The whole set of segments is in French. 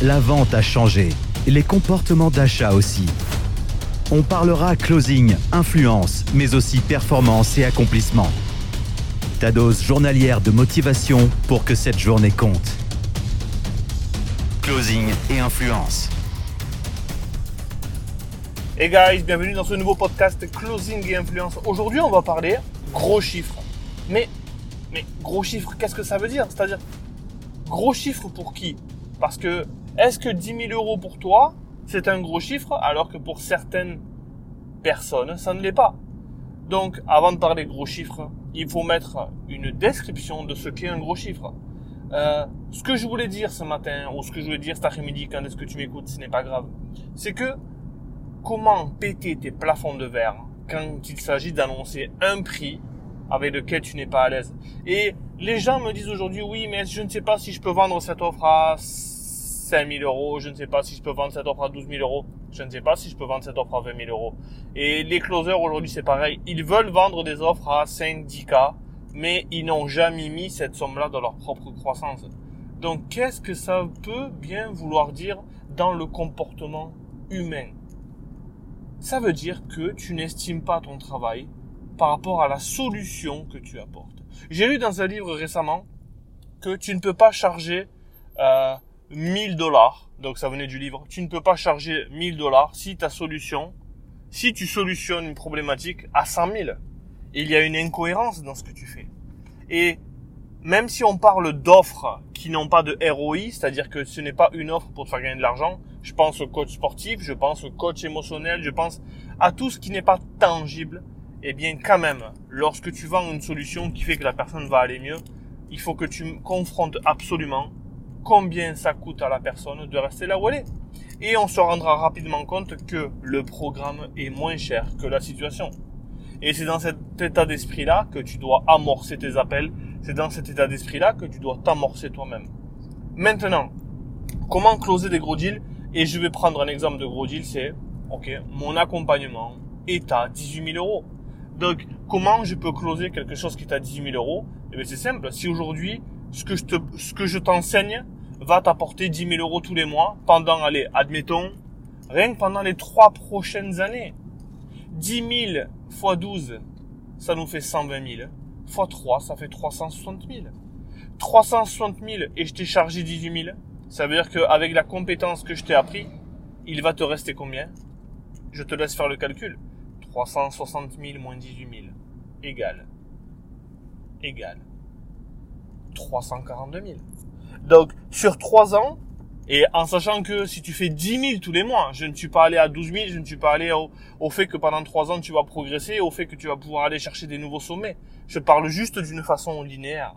La vente a changé, les comportements d'achat aussi. On parlera closing, influence, mais aussi performance et accomplissement. Ta dose journalière de motivation pour que cette journée compte. Closing et influence. Hey guys, bienvenue dans ce nouveau podcast Closing et Influence. Aujourd'hui, on va parler gros chiffres. Mais, mais gros chiffres, qu'est-ce que ça veut dire? C'est-à-dire, gros chiffres pour qui? Parce que, est-ce que 10 000 euros pour toi, c'est un gros chiffre, alors que pour certaines personnes, ça ne l'est pas? Donc, avant de parler gros chiffres, il faut mettre une description de ce qu'est un gros chiffre. Euh, ce que je voulais dire ce matin, ou ce que je voulais dire cet après-midi, quand est-ce que tu m'écoutes, ce n'est pas grave, c'est que comment péter tes plafonds de verre quand il s'agit d'annoncer un prix avec lequel tu n'es pas à l'aise? Et les gens me disent aujourd'hui, oui, mais je ne sais pas si je peux vendre cette offre à 5000 euros, je ne sais pas si je peux vendre cette offre à 12 000 euros, je ne sais pas si je peux vendre cette offre à 20 000 euros. Et les closers aujourd'hui, c'est pareil. Ils veulent vendre des offres à 5, 10K, mais ils n'ont jamais mis cette somme-là dans leur propre croissance. Donc, qu'est-ce que ça peut bien vouloir dire dans le comportement humain? Ça veut dire que tu n'estimes pas ton travail par rapport à la solution que tu apportes. J'ai lu dans un livre récemment que tu ne peux pas charger euh, 1000 dollars, donc ça venait du livre, tu ne peux pas charger 1000 dollars si ta solution, si tu solutionnes une problématique à 100 000. Il y a une incohérence dans ce que tu fais. Et même si on parle d'offres qui n'ont pas de ROI, c'est-à-dire que ce n'est pas une offre pour te faire gagner de l'argent, je pense au coach sportif, je pense au coach émotionnel, je pense à tout ce qui n'est pas tangible, eh bien quand même, lorsque tu vends une solution qui fait que la personne va aller mieux, il faut que tu confrontes absolument combien ça coûte à la personne de rester là où elle est. Et on se rendra rapidement compte que le programme est moins cher que la situation. Et c'est dans cet état d'esprit-là que tu dois amorcer tes appels. C'est dans cet état d'esprit-là que tu dois t'amorcer toi-même. Maintenant, comment closer des gros deals? Et je vais prendre un exemple de gros deal, c'est, ok, mon accompagnement est à 18 000 euros. Donc, comment je peux closer quelque chose qui est à 18 000 euros? Eh bien, c'est simple. Si aujourd'hui, ce que je te, t'enseigne va t'apporter 10 000 euros tous les mois pendant, allez, admettons, rien que pendant les trois prochaines années. 10 000 fois 12, ça nous fait 120 000. Fois 3, ça fait 360 000. 360 000 et je t'ai chargé 18 000. Ça veut dire qu'avec la compétence que je t'ai appris, il va te rester combien? Je te laisse faire le calcul. 360 000 moins 18 000 égale égale 342 000. Donc sur 3 ans, et en sachant que si tu fais 10 000 tous les mois, je ne suis pas allé à 12 000, je ne suis pas allé au, au, fait que pendant 3 ans tu vas progresser, au fait que tu vas pouvoir aller chercher des nouveaux sommets. Je parle juste d'une façon linéaire.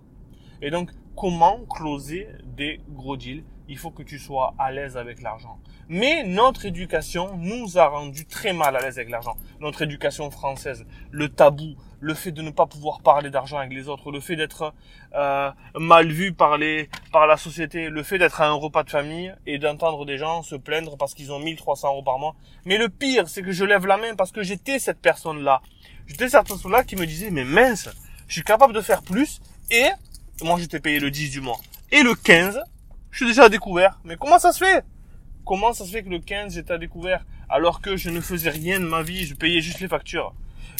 Et donc, comment closer des gros deals Il faut que tu sois à l'aise avec l'argent. Mais notre éducation nous a rendu très mal à l'aise avec l'argent. Notre éducation française, le tabou, le fait de ne pas pouvoir parler d'argent avec les autres, le fait d'être euh, mal vu par les par la société, le fait d'être à un repas de famille et d'entendre des gens se plaindre parce qu'ils ont 1300 euros par mois. Mais le pire, c'est que je lève la main parce que j'étais cette personne-là. J'étais cette personne-là qui me disait, mais mince, je suis capable de faire plus et moi j'étais payé le 10 du mois. Et le 15, je suis déjà à découvert. Mais comment ça se fait? Comment ça se fait que le 15 j'étais à découvert alors que je ne faisais rien de ma vie, je payais juste les factures?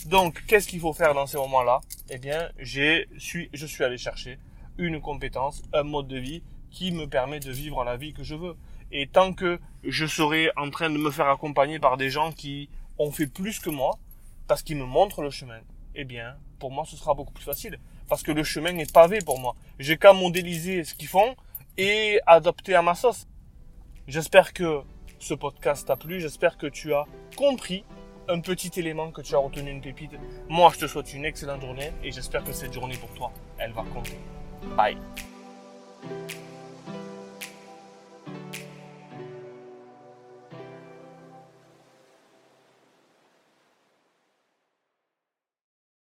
Donc, qu'est-ce qu'il faut faire dans ces moments-là? Eh bien, j'ai, je suis allé chercher une compétence, un mode de vie qui me permet de vivre la vie que je veux. Et tant que je serai en train de me faire accompagner par des gens qui ont fait plus que moi, parce qu'ils me montrent le chemin, eh bien, pour moi, ce sera beaucoup plus facile. Parce que le chemin est pavé pour moi. J'ai qu'à modéliser ce qu'ils font et adopter à ma sauce. J'espère que ce podcast t'a plu. J'espère que tu as compris un petit élément que tu as retenu une pépite. Moi, je te souhaite une excellente journée et j'espère que cette journée pour toi, elle va compter. Bye.